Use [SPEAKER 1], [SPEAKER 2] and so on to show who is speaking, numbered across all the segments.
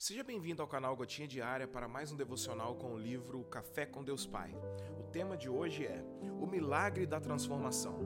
[SPEAKER 1] Seja bem-vindo ao canal Gotinha Diária para mais um devocional com o livro Café com Deus Pai. O tema de hoje é O Milagre da Transformação.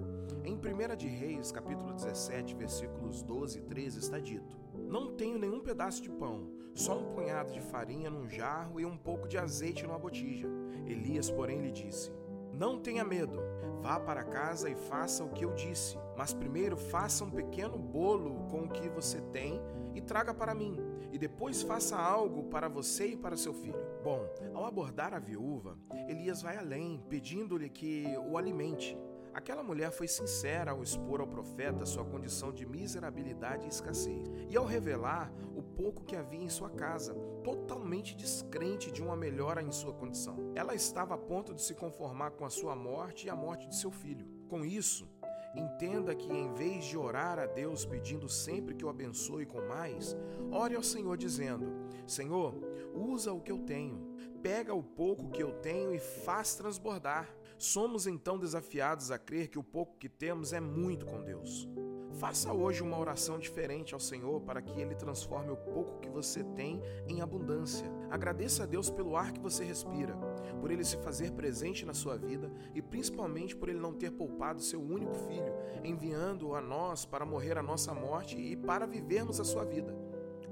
[SPEAKER 1] Em 1 de Reis, capítulo 17, versículos 12 e 13, está dito: Não tenho nenhum pedaço de pão, só um punhado de farinha num jarro e um pouco de azeite numa botija. Elias, porém, lhe disse: não tenha medo. Vá para casa e faça o que eu disse. Mas primeiro faça um pequeno bolo com o que você tem e traga para mim. E depois faça algo para você e para seu filho. Bom, ao abordar a viúva, Elias vai além, pedindo-lhe que o alimente. Aquela mulher foi sincera ao expor ao profeta sua condição de miserabilidade e escassez, e ao revelar pouco que havia em sua casa, totalmente descrente de uma melhora em sua condição. Ela estava a ponto de se conformar com a sua morte e a morte de seu filho. Com isso, Entenda que em vez de orar a Deus pedindo sempre que o abençoe com mais, ore ao Senhor dizendo: Senhor, usa o que eu tenho, pega o pouco que eu tenho e faz transbordar. Somos então desafiados a crer que o pouco que temos é muito com Deus. Faça hoje uma oração diferente ao Senhor para que Ele transforme o pouco que você tem em abundância. Agradeça a Deus pelo ar que você respira, por Ele se fazer presente na sua vida e principalmente por Ele não ter poupado seu único filho, enviando-o a nós para morrer a nossa morte e para vivermos a sua vida.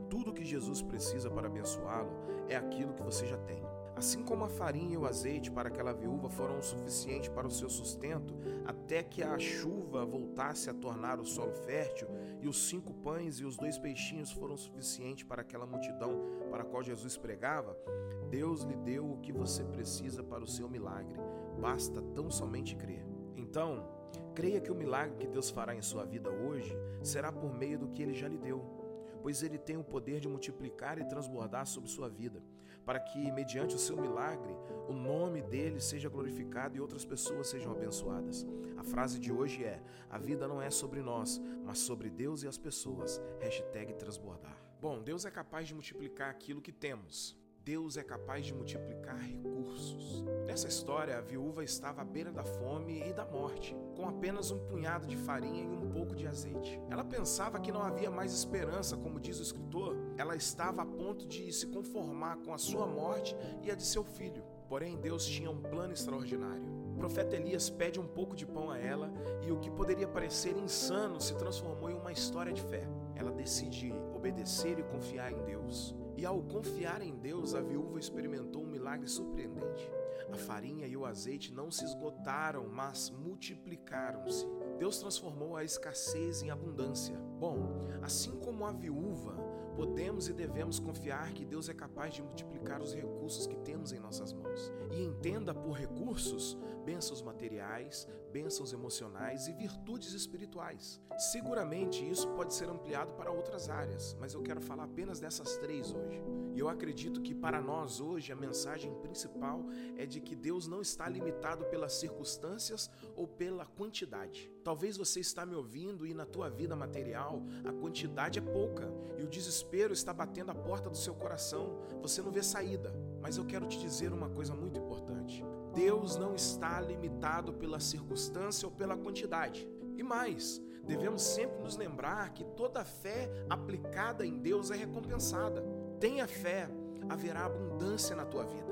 [SPEAKER 1] Tudo que Jesus precisa para abençoá-lo é aquilo que você já tem. Assim como a farinha e o azeite para aquela viúva foram o suficiente para o seu sustento, até que a chuva voltasse a tornar o solo fértil, e os cinco pães e os dois peixinhos foram suficientes para aquela multidão para a qual Jesus pregava, Deus lhe deu o que você precisa para o seu milagre. Basta tão somente crer. Então, creia que o milagre que Deus fará em sua vida hoje será por meio do que ele já lhe deu pois ele tem o poder de multiplicar e transbordar sobre sua vida, para que, mediante o seu milagre, o nome dele seja glorificado e outras pessoas sejam abençoadas. A frase de hoje é: A vida não é sobre nós, mas sobre Deus e as pessoas. Hashtag transbordar. Bom, Deus é capaz de multiplicar aquilo que temos. Deus é capaz de multiplicar recursos. Nessa história, a viúva estava à beira da fome e da morte, com apenas um punhado de farinha e um pouco de azeite. Ela pensava que não havia mais esperança, como diz o escritor. Ela estava a ponto de se conformar com a sua morte e a de seu filho. Porém, Deus tinha um plano extraordinário. O profeta Elias pede um pouco de pão a ela e o que poderia parecer insano se transformou em uma história de fé. Ela decide obedecer e confiar em Deus. E ao confiar em Deus, a viúva experimentou um milagre surpreendente. A farinha e o azeite não se esgotaram, mas multiplicaram-se. Deus transformou a escassez em abundância. Bom, assim como a viúva, podemos e devemos confiar que Deus é capaz de multiplicar os recursos que temos em nossas mãos. E entenda por recursos bênçãos materiais, bênçãos emocionais e virtudes espirituais. Seguramente isso pode ser ampliado para outras áreas, mas eu quero falar apenas dessas três hoje. E eu acredito que para nós hoje a mensagem principal é de que Deus não está limitado pelas circunstâncias ou pela quantidade. Talvez você está me ouvindo e na tua vida material a quantidade é pouca e o desespero está batendo a porta do seu coração. Você não vê saída. Mas eu quero te dizer uma coisa muito importante. Deus não está limitado pela circunstância ou pela quantidade. E mais, devemos sempre nos lembrar que toda fé aplicada em Deus é recompensada. Tenha fé, haverá abundância na tua vida.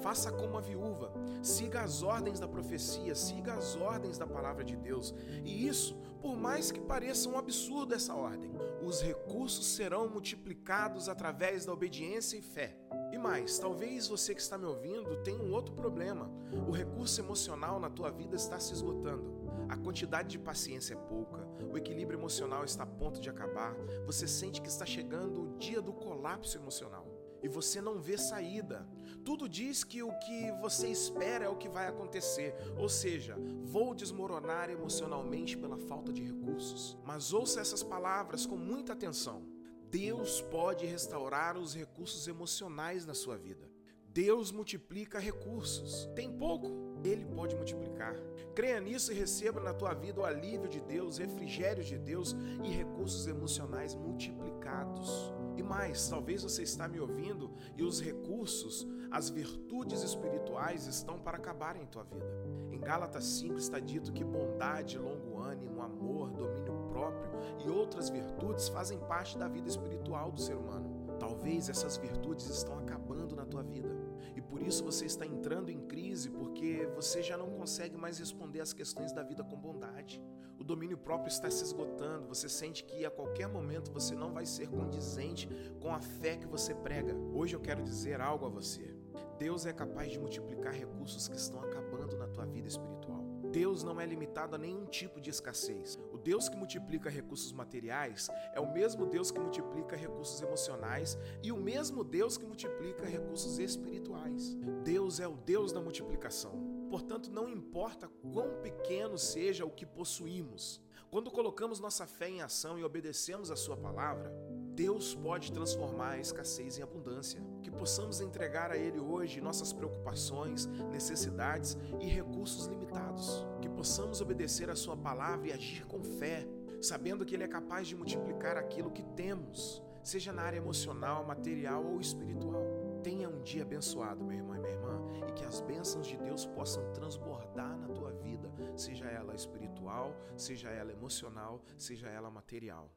[SPEAKER 1] Faça como a viúva, siga as ordens da profecia, siga as ordens da palavra de Deus. E isso, por mais que pareça um absurdo essa ordem, os recursos serão multiplicados através da obediência e fé. E mais, talvez você que está me ouvindo tenha um outro problema. O recurso emocional na tua vida está se esgotando. A quantidade de paciência é pouca, o equilíbrio emocional está a ponto de acabar, você sente que está chegando o dia do colapso emocional e você não vê saída. Tudo diz que o que você espera é o que vai acontecer, ou seja, vou desmoronar emocionalmente pela falta de recursos. Mas ouça essas palavras com muita atenção. Deus pode restaurar os recursos emocionais na sua vida. Deus multiplica recursos. Tem pouco? Ele pode multiplicar. Creia nisso e receba na tua vida o alívio de Deus, refrigério de Deus e recursos emocionais multiplicados. E mais, talvez você está me ouvindo e os recursos, as virtudes espirituais estão para acabar em tua vida. Em Gálatas 5 está dito que bondade, longo ânimo, amor, domínio próprio e outras virtudes fazem parte da vida espiritual do ser humano. Talvez essas virtudes estão acabando na tua vida. E por isso você está entrando em crise porque você já não consegue mais responder às questões da vida com bondade. O domínio próprio está se esgotando. Você sente que a qualquer momento você não vai ser condizente com a fé que você prega. Hoje eu quero dizer algo a você. Deus é capaz de multiplicar recursos que estão acabando na tua vida espiritual. Deus não é limitado a nenhum tipo de escassez. Deus que multiplica recursos materiais é o mesmo Deus que multiplica recursos emocionais e o mesmo Deus que multiplica recursos espirituais. Deus é o Deus da multiplicação. Portanto, não importa quão pequeno seja o que possuímos, quando colocamos nossa fé em ação e obedecemos a Sua palavra, Deus pode transformar a escassez em abundância. Que possamos entregar a Ele hoje nossas preocupações, necessidades e recursos limitados. Que possamos obedecer a Sua palavra e agir com fé, sabendo que Ele é capaz de multiplicar aquilo que temos, seja na área emocional, material ou espiritual. Tenha um dia abençoado, meu irmão e minha irmã, e que as bênçãos de Deus possam transbordar na tua vida, seja ela espiritual, seja ela emocional, seja ela material.